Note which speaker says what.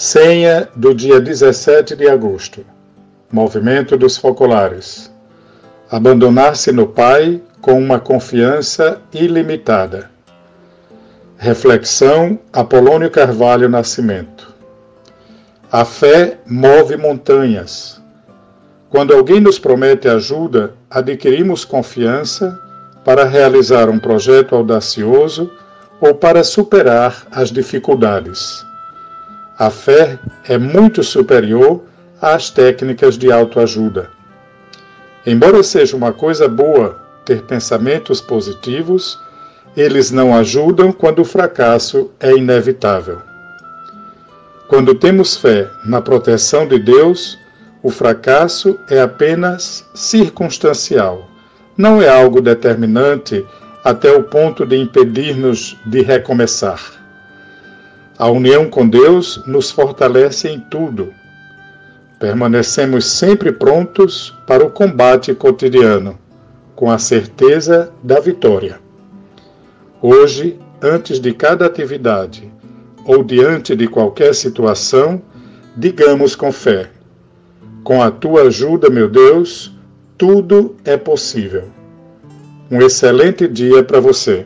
Speaker 1: Senha do dia 17 de agosto. Movimento dos focolares. Abandonar-se no Pai com uma confiança ilimitada. Reflexão Apolônio Carvalho Nascimento. A fé move montanhas. Quando alguém nos promete ajuda, adquirimos confiança para realizar um projeto audacioso ou para superar as dificuldades. A fé é muito superior às técnicas de autoajuda. Embora seja uma coisa boa ter pensamentos positivos, eles não ajudam quando o fracasso é inevitável. Quando temos fé na proteção de Deus, o fracasso é apenas circunstancial, não é algo determinante até o ponto de impedir-nos de recomeçar. A união com Deus nos fortalece em tudo. Permanecemos sempre prontos para o combate cotidiano, com a certeza da vitória. Hoje, antes de cada atividade ou diante de qualquer situação, digamos com fé: Com a tua ajuda, meu Deus, tudo é possível. Um excelente dia para você.